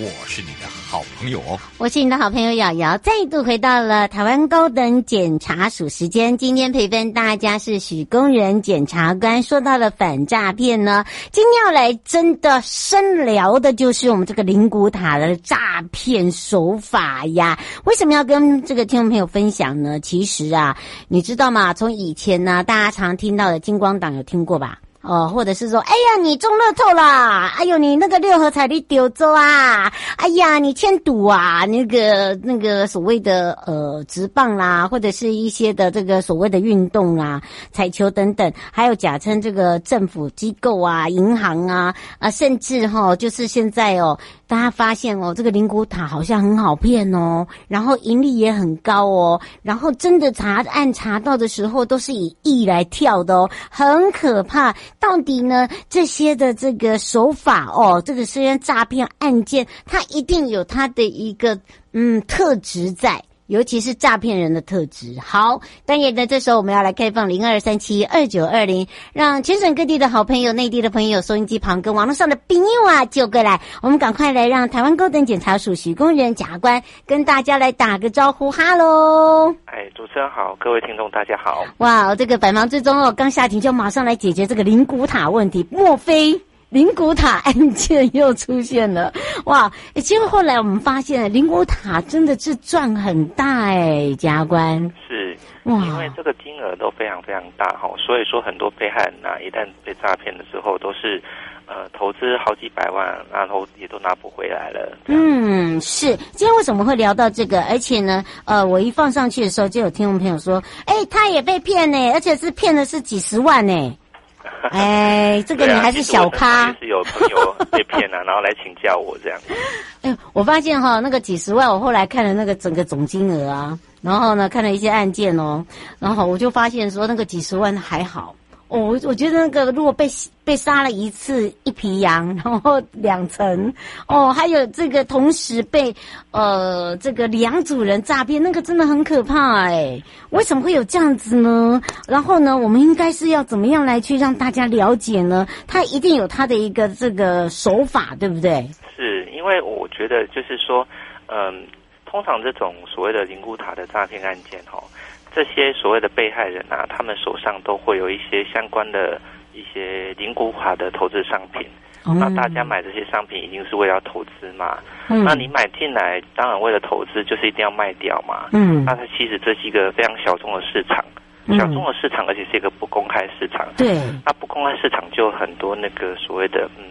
我是你的好朋友哦。我是你的好朋友瑶瑶，再度回到了台湾高等检察署时间。今天陪伴大家是许工人检察官。说到了反诈骗呢，今天要来真的深聊的就是我们这个灵骨塔的诈骗手法呀。为什么要跟这个听众朋友分享呢？其实啊，你知道吗？从以前呢，大家常听到的金光党有听过吧？哦，或者是说，哎呀，你中乐透啦！哎呦，你那个六合彩你丢走啊！哎呀，你欠赌啊！那个那个所谓的呃直棒啦，或者是一些的这个所谓的运动啊，彩球等等，还有假称这个政府机构啊、银行啊啊，甚至哈、就是现在哦。大家发现哦，这个灵骨塔好像很好骗哦，然后盈利也很高哦，然后真的查案查到的时候都是以亿来跳的哦，很可怕。到底呢，这些的这个手法哦，这个虽然诈骗案件，它一定有它的一个嗯特质在。尤其是诈骗人的特质。好，但也在，这时候我们要来开放零二三七二九二零，让全省各地的好朋友、内地的朋友、收音机旁跟网络上的朋友啊，就过来。我们赶快来让台湾高等检察署许工人检察官跟大家来打个招呼，哈喽！哎，主持人好，各位听众大家好。哇，这个百忙之中哦，刚下庭就马上来解决这个灵骨塔问题，莫非？灵骨塔 案件又出现了，哇！结果后来我们发现，灵骨塔真的是赚很大哎，检察官是，哇，因为这个金额都非常非常大哈，所以说很多被害人呐、啊，一旦被诈骗的时候，都是呃投资好几百万，然后也都拿不回来了。嗯，是。今天为什么会聊到这个？而且呢，呃，我一放上去的时候，就有听众朋友说，哎，他也被骗呢，而且是骗的是几十万呢。哎，这个你还是小咖，是有朋友被骗了，然后来请教我这样。哎，我发现哈，那个几十万，我后来看了那个整个总金额啊，然后呢，看了一些案件哦，然后我就发现说，那个几十万还好。我我觉得那个如果被被杀了一次一匹羊，然后两层，哦，还有这个同时被呃这个两组人诈骗，那个真的很可怕哎。为什么会有这样子呢？然后呢，我们应该是要怎么样来去让大家了解呢？他一定有他的一个这个手法，对不对？是因为我觉得就是说，嗯，通常这种所谓的灵骨塔的诈骗案件，哈。这些所谓的被害人啊，他们手上都会有一些相关的一些零股卡的投资商品。嗯、那大家买这些商品一定是为了投资嘛？嗯、那你买进来，当然为了投资，就是一定要卖掉嘛？嗯。那它其实这是一个非常小众的市场，小众的市场，而且是一个不公开市场。对。那不公开市场就很多那个所谓的嗯，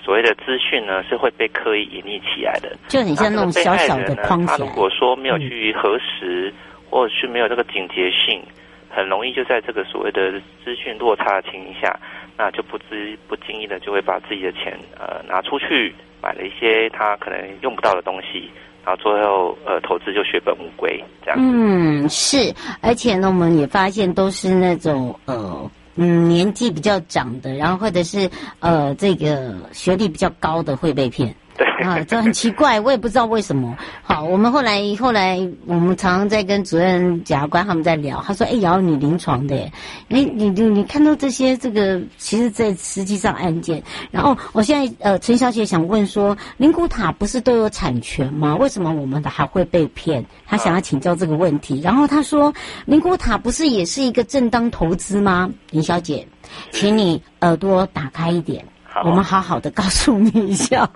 所谓的资讯呢，是会被刻意隐匿起来的。就你像那种小小的框架。他如果说没有去核实。嗯或者是没有这个警觉性，很容易就在这个所谓的资讯落差的情况下，那就不知不经意的就会把自己的钱呃拿出去买了一些他可能用不到的东西，然后最后呃投资就血本无归这样。嗯，是，而且呢，我们也发现都是那种呃嗯年纪比较长的，然后或者是呃这个学历比较高的会被骗。啊，这很奇怪，我也不知道为什么。好，我们后来后来，我们常常在跟主任检察官他们在聊，他说：“哎，瑶，你临床的，哎，你你你看到这些这个，其实，在实际上案件。然后，我现在呃，陈小姐想问说，灵骨塔不是都有产权吗？为什么我们的还会被骗？她想要请教这个问题。然后她说，灵骨塔不是也是一个正当投资吗？林小姐，请你耳朵打开一点。”我们好好的告诉你一下，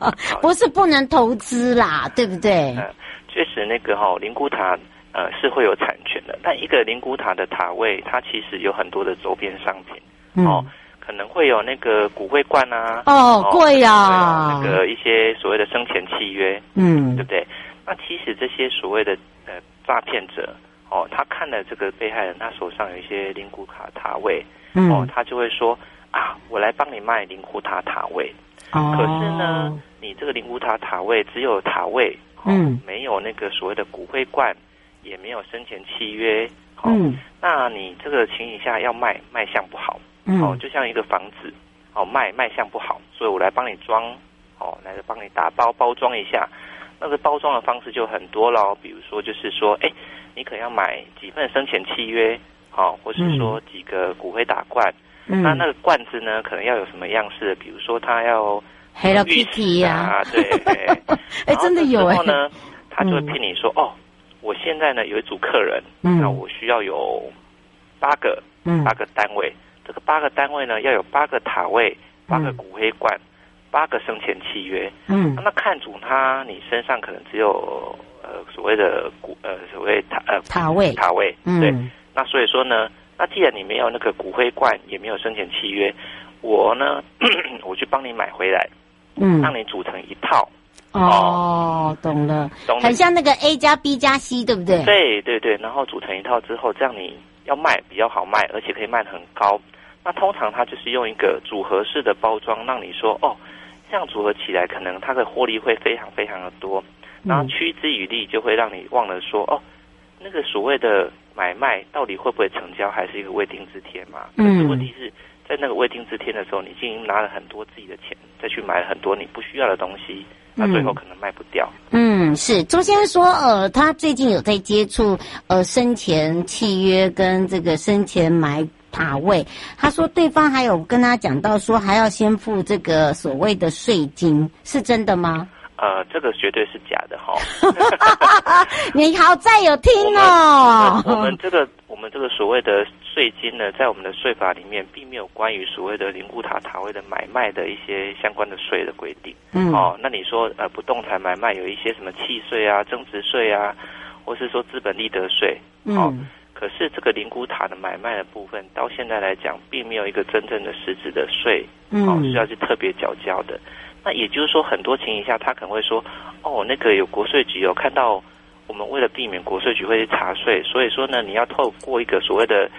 不是不能投资啦，对不对？嗯，确实那个哈灵骨塔呃是会有产权的，但一个灵骨塔的塔位，它其实有很多的周边商品，嗯、哦，可能会有那个骨灰罐啊，哦，贵呀、啊，那个一些所谓的生前契约，嗯，对不对？那其实这些所谓的呃诈骗者哦，他看了这个被害人，他手上有一些灵骨塔塔位，嗯、哦，他就会说啊，我来帮你卖灵骨塔塔位。哦，可是呢，你这个灵骨塔塔位只有塔位，哦、嗯，没有那个所谓的骨灰罐，也没有生前契约，哦、嗯，那你这个情形下要卖卖相不好，嗯，哦，就像一个房子，哦，卖卖相不好，所以我来帮你装，哦，来帮你打包包装一下。那个包装的方式就很多了，比如说就是说，哎，你可能要买几份生前契约，好、哦，或是说几个骨灰打罐。嗯、那那个罐子呢，可能要有什么样式的？比如说它要 Hello Kitty 呀，对，哎，真的有哎。然后呢，他就会骗你说，嗯、哦，我现在呢有一组客人，嗯、那我需要有八个，嗯，八个单位，这个八个单位呢要有八个塔位，八个骨灰罐。嗯八个生前契约，嗯，那看主他，你身上可能只有呃所谓的骨呃所谓塔呃塔位。塔位，对，嗯、那所以说呢，那既然你没有那个骨灰罐，也没有生前契约，我呢，我去帮你买回来，嗯，让你组成一套，哦，哦懂了，懂了，很像那个 A 加 B 加 C，对不对？对对对，然后组成一套之后，这样你要卖比较好卖，而且可以卖得很高。那通常它就是用一个组合式的包装，让你说哦。这样组合起来，可能它的获利会非常非常的多，然后趋之以利，就会让你忘了说哦，那个所谓的买卖到底会不会成交，还是一个未定之天嘛。可是问题是在那个未定之天的时候，你已经拿了很多自己的钱，再去买了很多你不需要的东西，那最后可能卖不掉。嗯，是周先生说，呃，他最近有在接触呃生前契约跟这个生前买。塔位，他说对方还有跟他讲到说还要先付这个所谓的税金，是真的吗？呃，这个绝对是假的哈。你好，再有听哦。我们，我们这个我们这个所谓的税金呢，在我们的税法里面并没有关于所谓的灵骨塔塔位的买卖的一些相关的税的规定。嗯。哦，那你说呃，不动产买卖有一些什么契税啊、增值税啊，或是说资本利得税？哦、嗯。可是这个灵骨塔的买卖的部分，到现在来讲，并没有一个真正的实质的税，哦，需要去特别缴交的。那也就是说，很多情形下，他可能会说，哦，那个有国税局有看到，我们为了避免国税局会去查税，所以说呢，你要透过一个所谓的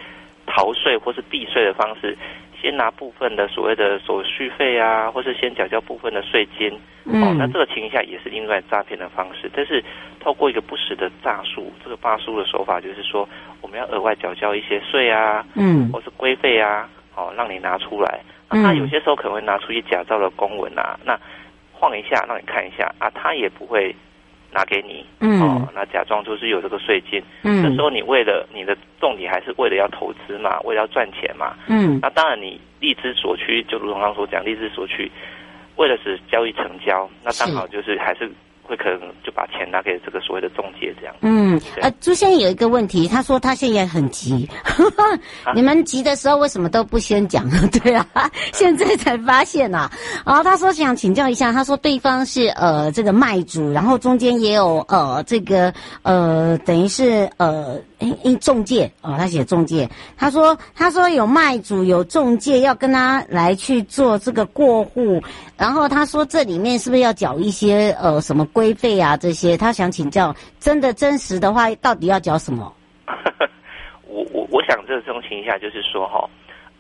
逃税或是避税的方式。先拿部分的所谓的手续费啊，或是先缴交部分的税金，嗯、哦，那这个情形下也是另外诈骗的方式。但是透过一个不实的诈术，这个诈术的手法就是说，我们要额外缴交一些税啊，嗯，或是规费啊，哦，让你拿出来。那他有些时候可能会拿出一些假造的公文啊，那晃一下让你看一下啊，他也不会。拿给你，嗯，哦，那假装就是有这个税金，嗯，这时候你为了你的重点还是为了要投资嘛，为了要赚钱嘛，嗯，那当然你利之所趋，就如同刚刚所讲，利之所趋，为了使交易成交，那刚好就是还是。会可能就把钱拿给这个所谓的中介这样。嗯，呃，朱先生有一个问题，他说他现在很急，啊、你们急的时候为什么都不先讲？对啊，现在才发现啊。然后他说想请教一下，他说对方是呃这个卖主，然后中间也有呃这个呃等于是呃。哎，哎，中介哦，他写中介。他说，他说有卖主有中介要跟他来去做这个过户，然后他说这里面是不是要缴一些呃什么规费啊这些？他想请教，真的真实的话，到底要缴什么？我我我想这种情形下就是说哈，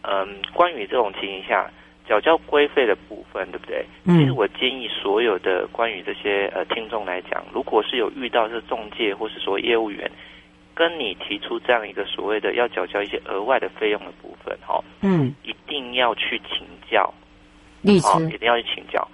嗯，关于这种情形下缴交规费的部分，对不对？嗯。其实我建议所有的关于这些呃听众来讲，如果是有遇到这中介或是说业务员。跟你提出这样一个所谓的要缴交一些额外的费用的部分，哈，嗯，一定要去请教律师，一定要去请教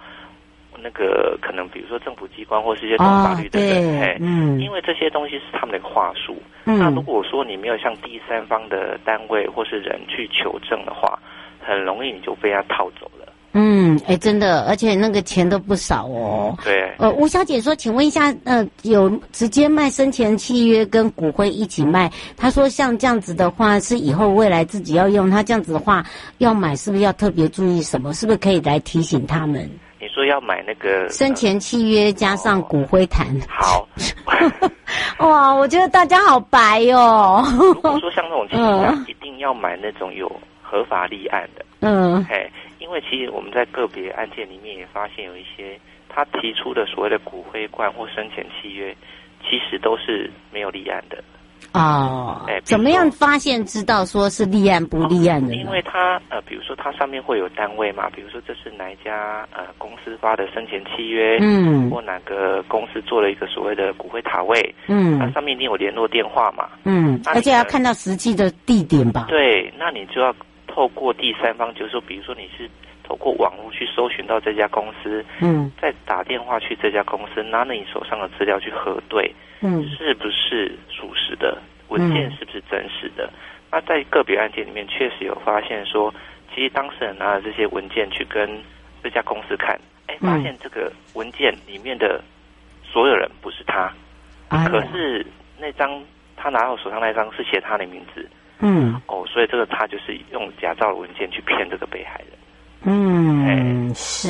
那个可能比如说政府机关或是一些懂法律的人，嘿，嗯，因为这些东西是他们的话术。嗯，那如果说你没有向第三方的单位或是人去求证的话，很容易你就被他套走了。嗯，哎，真的，而且那个钱都不少哦。对。呃，吴小姐说，请问一下，呃，有直接卖生前契约跟骨灰一起卖？她说，像这样子的话，是以后未来自己要用，她这样子的话要买，是不是要特别注意什么？是不是可以来提醒他们？你说要买那个生前契约加上骨灰坛。好。哇，我觉得大家好白哟、哦。如果说像这种情况下，嗯、一定要买那种有合法立案的。嗯。嘿。因为其实我们在个别案件里面也发现有一些他提出的所谓的骨灰罐或生前契约，其实都是没有立案的。哦，哎，怎么样发现知道说是立案不立案的呢？因为他呃，比如说他上面会有单位嘛，比如说这是哪一家呃公司发的生前契约，嗯，或哪个公司做了一个所谓的骨灰塔位，嗯，它上面一定有联络电话嘛，嗯，而且要看到实际的地点吧？对，那你就要透过第三方，就是说，比如说你是透过网络去搜寻到这家公司，嗯，再打电话去这家公司，拿着你手上的资料去核对。嗯，是不是属实的文件？是不是真实的？嗯、那在个别案件里面，确实有发现说，其实当事人拿了这些文件去跟这家公司看，哎，发现这个文件里面的所有人不是他，嗯、可是那张他拿到手上那张是写他的名字，嗯，哦，所以这个他就是用假造的文件去骗这个被害人。嗯，是，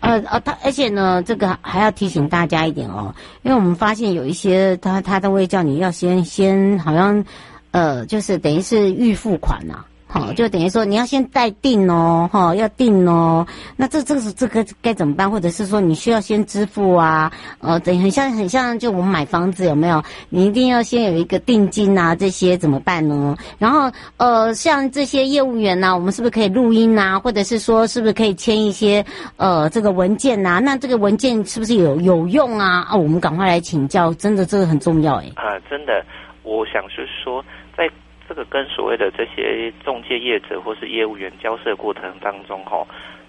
呃呃，他而且呢，这个还要提醒大家一点哦，因为我们发现有一些他他都会叫你要先先好像，呃，就是等于是预付款呐、啊。好，就等于说你要先待定哦，哈，要定哦。那这这个是这个该怎么办？或者是说你需要先支付啊？呃，等于很像很像，就我们买房子有没有？你一定要先有一个定金啊，这些怎么办呢？然后呃，像这些业务员呢、啊，我们是不是可以录音啊？或者是说是不是可以签一些呃这个文件呐、啊？那这个文件是不是有有用啊？啊，我们赶快来请教，真的这个很重要哎。啊，真的，我想是说在。这个跟所谓的这些中介业者或是业务员交涉过程当中，哈，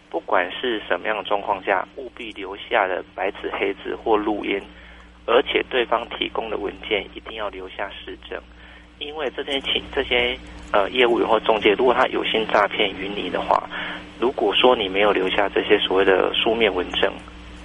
不管是什么样的状况下，务必留下的白纸黑字或录音，而且对方提供的文件一定要留下实证，因为这些请这些呃业务员或中介，如果他有心诈骗于你的话，如果说你没有留下这些所谓的书面文证，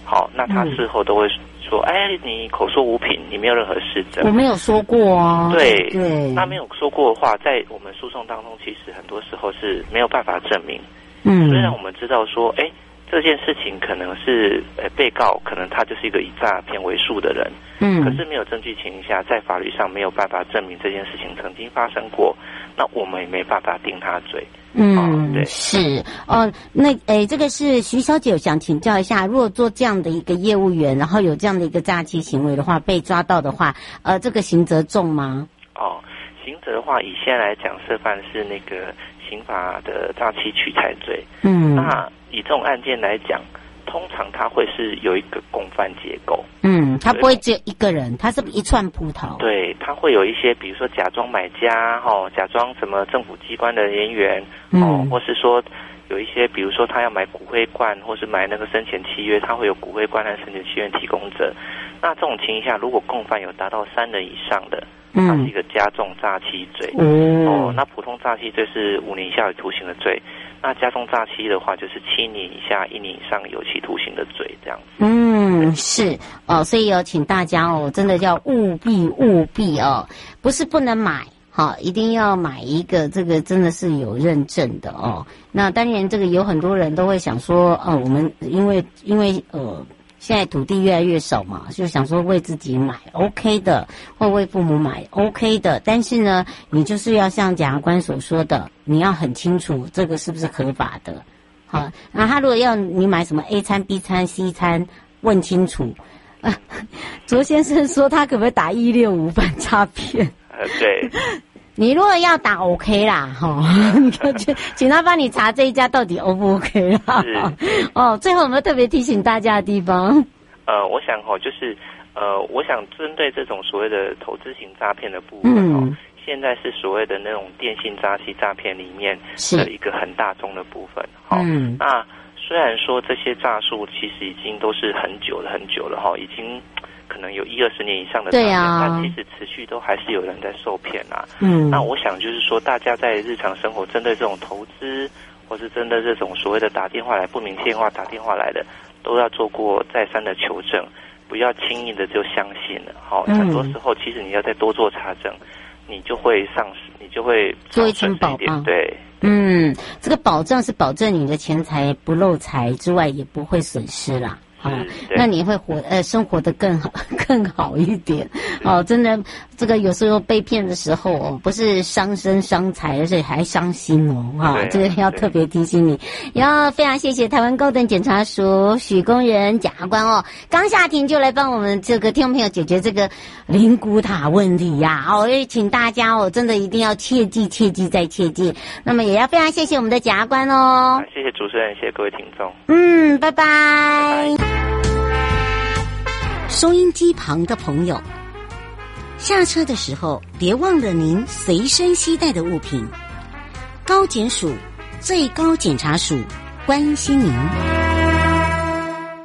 好，那他事后都会。说，哎，你口说无凭，你没有任何实证。我没有说过啊。对对，那没有说过的话，在我们诉讼当中，其实很多时候是没有办法证明。嗯，虽然我们知道说，哎，这件事情可能是，呃，被告可能他就是一个以诈骗为数的人。嗯，可是没有证据情况下，在法律上没有办法证明这件事情曾经发生过，那我们也没办法定他罪。嗯，哦、对，是哦，那诶，这个是徐小姐，我想请教一下，如果做这样的一个业务员，然后有这样的一个诈欺行为的话，被抓到的话，呃，这个刑责重吗？哦，刑责的话，以现在来讲，涉犯是那个刑法的诈欺取财罪。嗯，那以这种案件来讲。通常它会是有一个共犯结构，嗯，他不会只有一个人，他是一串葡萄。对，他会有一些，比如说假装买家，哈，假装什么政府机关的人员，哦、嗯，或是说有一些，比如说他要买骨灰罐，或是买那个生前契约，他会有骨灰罐和生前契约提供者。那这种情况下，如果共犯有达到三人以上的，它是一个加重诈欺罪。嗯、哦，那普通诈欺罪是五年以下有徒刑的罪。那加重诈欺的话，就是七年以下一年以上有期徒刑的罪，这样子。嗯，是哦，所以有请大家哦，真的要务必务必哦，不是不能买，好，一定要买一个这个真的是有认证的哦。那当然，这个有很多人都会想说，哦，我们因为因为呃。现在土地越来越少嘛，就想说为自己买 OK 的，或为父母买 OK 的。但是呢，你就是要像检察官所说的，你要很清楚这个是不是合法的。好，那他如果要你买什么 A 餐、B 餐、C 餐，问清楚。啊，卓先生说他可不可以打一六五反诈骗？呃，对。你如果要打 OK 啦，哈，你就请请他帮你查这一家到底 O 不 OK 啦。是哦，最后有没有特别提醒大家的地方？呃，我想哈，就是呃，我想针对这种所谓的投资型诈骗的部分哦，嗯、现在是所谓的那种电信诈欺诈骗里面的一个很大宗的部分。好是，嗯，那虽然说这些诈术其实已经都是很久了很久了哈，已经。可能有一二十年以上的诈骗，对啊，那其实持续都还是有人在受骗啊。嗯，那我想就是说，大家在日常生活针对这种投资，或是针对这种所谓的打电话来不明电话打电话来的，都要做过再三的求证，不要轻易的就相信了。好，嗯，很多时候其实你要再多做查证，你就会丧失，你就会做一层保障。对，嗯，这个保障是保证你的钱财不漏财之外，也不会损失啦。好，那你会活呃生活的更好 更好一点哦。真的，这个有时候被骗的时候哦，不是伤身伤财，而且还伤心哦。哈、哦，这个要特别提醒你。也要非常谢谢台湾高等检察署许工人检察官哦，刚下庭就来帮我们这个听众朋友解决这个灵骨塔问题呀、啊。哦，也请大家哦，真的一定要切记切记再切记。那么也要非常谢谢我们的检察官哦。谢谢主持人，谢谢各位听众。嗯，拜拜。拜拜收音机旁的朋友，下车的时候别忘了您随身携带的物品。高检署最高检察署关心您。